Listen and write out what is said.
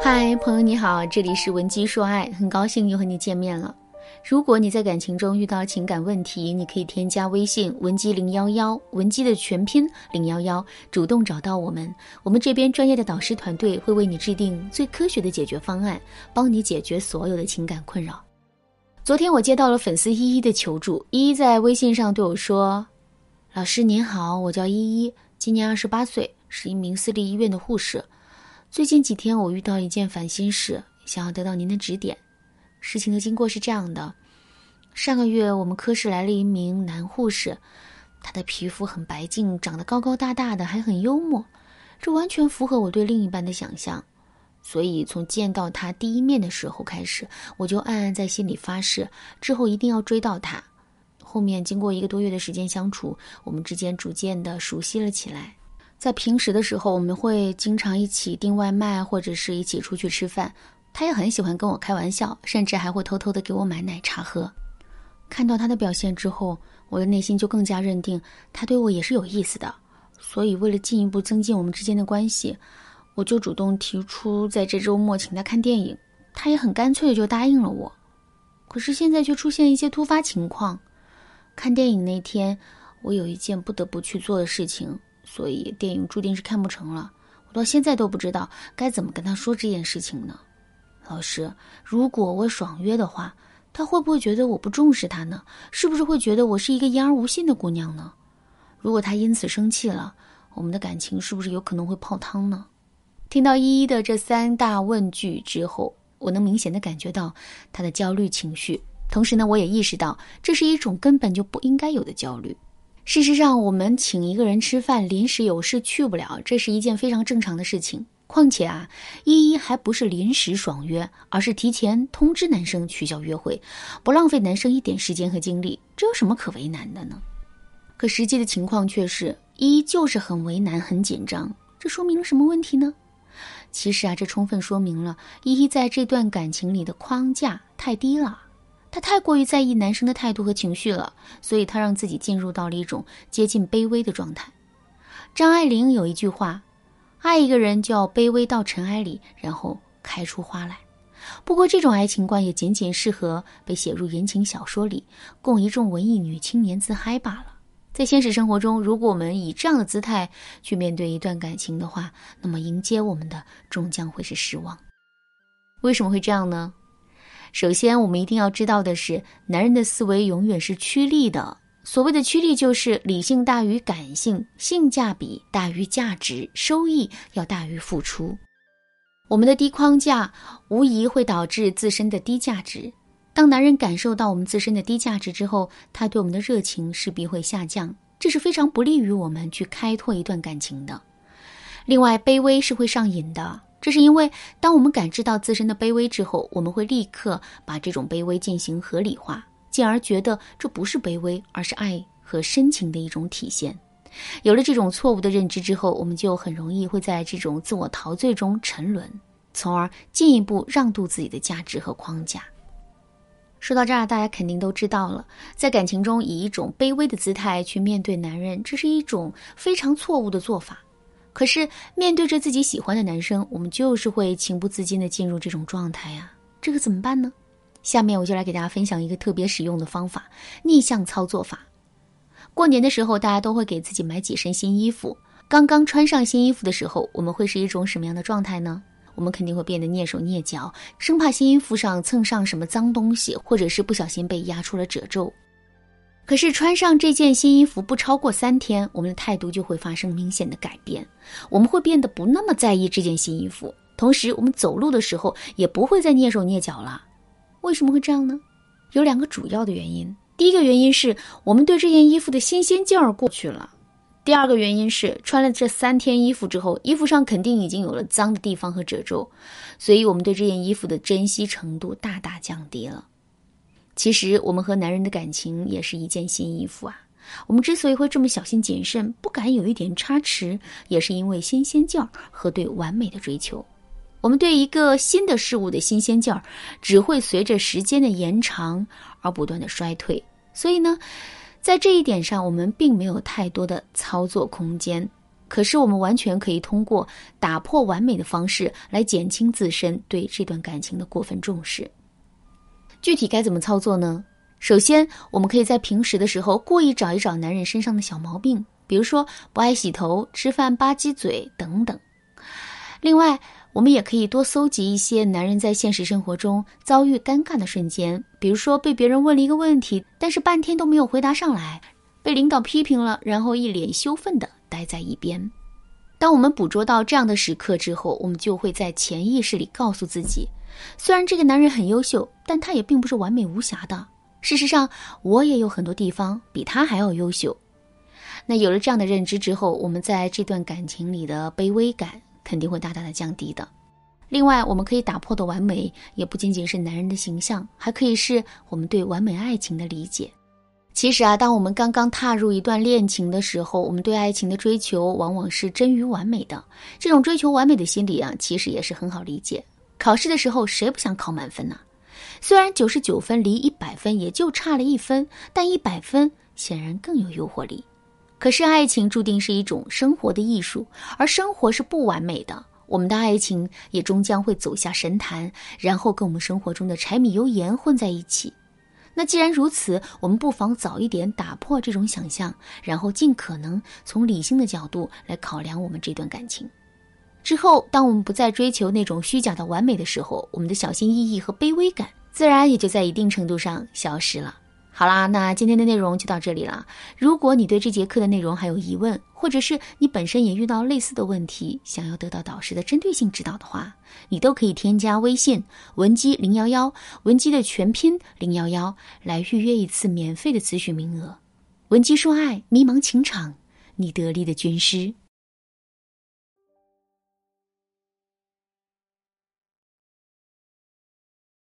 嗨，朋友你好，这里是文姬说爱，很高兴又和你见面了。如果你在感情中遇到情感问题，你可以添加微信文姬零幺幺，文姬的全拼零幺幺，主动找到我们，我们这边专业的导师团队会为你制定最科学的解决方案，帮你解决所有的情感困扰。昨天我接到了粉丝依依的求助，依依在微信上对我说：“老师您好，我叫依依，今年二十八岁，是一名私立医院的护士。”最近几天，我遇到一件烦心事，想要得到您的指点。事情的经过是这样的：上个月，我们科室来了一名男护士，他的皮肤很白净，长得高高大大的，还很幽默，这完全符合我对另一半的想象。所以，从见到他第一面的时候开始，我就暗暗在心里发誓，之后一定要追到他。后面经过一个多月的时间相处，我们之间逐渐的熟悉了起来。在平时的时候，我们会经常一起订外卖，或者是一起出去吃饭。他也很喜欢跟我开玩笑，甚至还会偷偷的给我买奶茶喝。看到他的表现之后，我的内心就更加认定他对我也是有意思的。所以，为了进一步增进我们之间的关系，我就主动提出在这周末请他看电影。他也很干脆的就答应了我。可是现在却出现一些突发情况。看电影那天，我有一件不得不去做的事情。所以电影注定是看不成了，我到现在都不知道该怎么跟他说这件事情呢。老师，如果我爽约的话，他会不会觉得我不重视他呢？是不是会觉得我是一个言而无信的姑娘呢？如果他因此生气了，我们的感情是不是有可能会泡汤呢？听到依依的这三大问句之后，我能明显的感觉到他的焦虑情绪，同时呢，我也意识到这是一种根本就不应该有的焦虑。事实上，我们请一个人吃饭，临时有事去不了，这是一件非常正常的事情。况且啊，依依还不是临时爽约，而是提前通知男生取消约会，不浪费男生一点时间和精力，这有什么可为难的呢？可实际的情况却是，依依就是很为难、很紧张。这说明了什么问题呢？其实啊，这充分说明了依依在这段感情里的框架太低了。她太过于在意男生的态度和情绪了，所以她让自己进入到了一种接近卑微的状态。张爱玲有一句话：“爱一个人就要卑微到尘埃里，然后开出花来。”不过，这种爱情观也仅仅适合被写入言情小说里，供一众文艺女青年自嗨罢了。在现实生活中，如果我们以这样的姿态去面对一段感情的话，那么迎接我们的终将会是失望。为什么会这样呢？首先，我们一定要知道的是，男人的思维永远是趋利的。所谓的趋利，就是理性大于感性，性价比大于价值，收益要大于付出。我们的低框架无疑会导致自身的低价值。当男人感受到我们自身的低价值之后，他对我们的热情势必会下降，这是非常不利于我们去开拓一段感情的。另外，卑微是会上瘾的。这是因为，当我们感知到自身的卑微之后，我们会立刻把这种卑微进行合理化，进而觉得这不是卑微，而是爱和深情的一种体现。有了这种错误的认知之后，我们就很容易会在这种自我陶醉中沉沦，从而进一步让渡自己的价值和框架。说到这儿，大家肯定都知道了，在感情中以一种卑微的姿态去面对男人，这是一种非常错误的做法。可是面对着自己喜欢的男生，我们就是会情不自禁的进入这种状态呀。这个怎么办呢？下面我就来给大家分享一个特别实用的方法——逆向操作法。过年的时候，大家都会给自己买几身新衣服。刚刚穿上新衣服的时候，我们会是一种什么样的状态呢？我们肯定会变得蹑手蹑脚，生怕新衣服上蹭上什么脏东西，或者是不小心被压出了褶皱。可是穿上这件新衣服不超过三天，我们的态度就会发生明显的改变。我们会变得不那么在意这件新衣服，同时我们走路的时候也不会再蹑手蹑脚了。为什么会这样呢？有两个主要的原因。第一个原因是我们对这件衣服的新鲜劲儿过去了；第二个原因是穿了这三天衣服之后，衣服上肯定已经有了脏的地方和褶皱，所以我们对这件衣服的珍惜程度大大降低了。其实我们和男人的感情也是一件新衣服啊。我们之所以会这么小心谨慎，不敢有一点差池，也是因为新鲜劲儿和对完美的追求。我们对一个新的事物的新鲜劲儿，只会随着时间的延长而不断的衰退。所以呢，在这一点上，我们并没有太多的操作空间。可是我们完全可以通过打破完美的方式来减轻自身对这段感情的过分重视。具体该怎么操作呢？首先，我们可以在平时的时候故意找一找男人身上的小毛病，比如说不爱洗头、吃饭吧唧嘴等等。另外，我们也可以多搜集一些男人在现实生活中遭遇尴尬的瞬间，比如说被别人问了一个问题，但是半天都没有回答上来；被领导批评了，然后一脸羞愤的待在一边。当我们捕捉到这样的时刻之后，我们就会在潜意识里告诉自己：虽然这个男人很优秀，但他也并不是完美无瑕的。事实上，我也有很多地方比他还要优秀。那有了这样的认知之后，我们在这段感情里的卑微感肯定会大大的降低的。另外，我们可以打破的完美，也不仅仅是男人的形象，还可以是我们对完美爱情的理解。其实啊，当我们刚刚踏入一段恋情的时候，我们对爱情的追求往往是臻于完美的。这种追求完美的心理啊，其实也是很好理解。考试的时候，谁不想考满分呢？虽然九十九分离一百分也就差了一分，但一百分显然更有诱惑力。可是爱情注定是一种生活的艺术，而生活是不完美的。我们的爱情也终将会走下神坛，然后跟我们生活中的柴米油盐混在一起。那既然如此，我们不妨早一点打破这种想象，然后尽可能从理性的角度来考量我们这段感情。之后，当我们不再追求那种虚假的完美的时候，我们的小心翼翼和卑微感。自然也就在一定程度上消失了。好啦，那今天的内容就到这里了。如果你对这节课的内容还有疑问，或者是你本身也遇到类似的问题，想要得到导师的针对性指导的话，你都可以添加微信文姬零幺幺，文姬的全拼零幺幺，来预约一次免费的咨询名额。文姬说爱，迷茫情场，你得力的军师。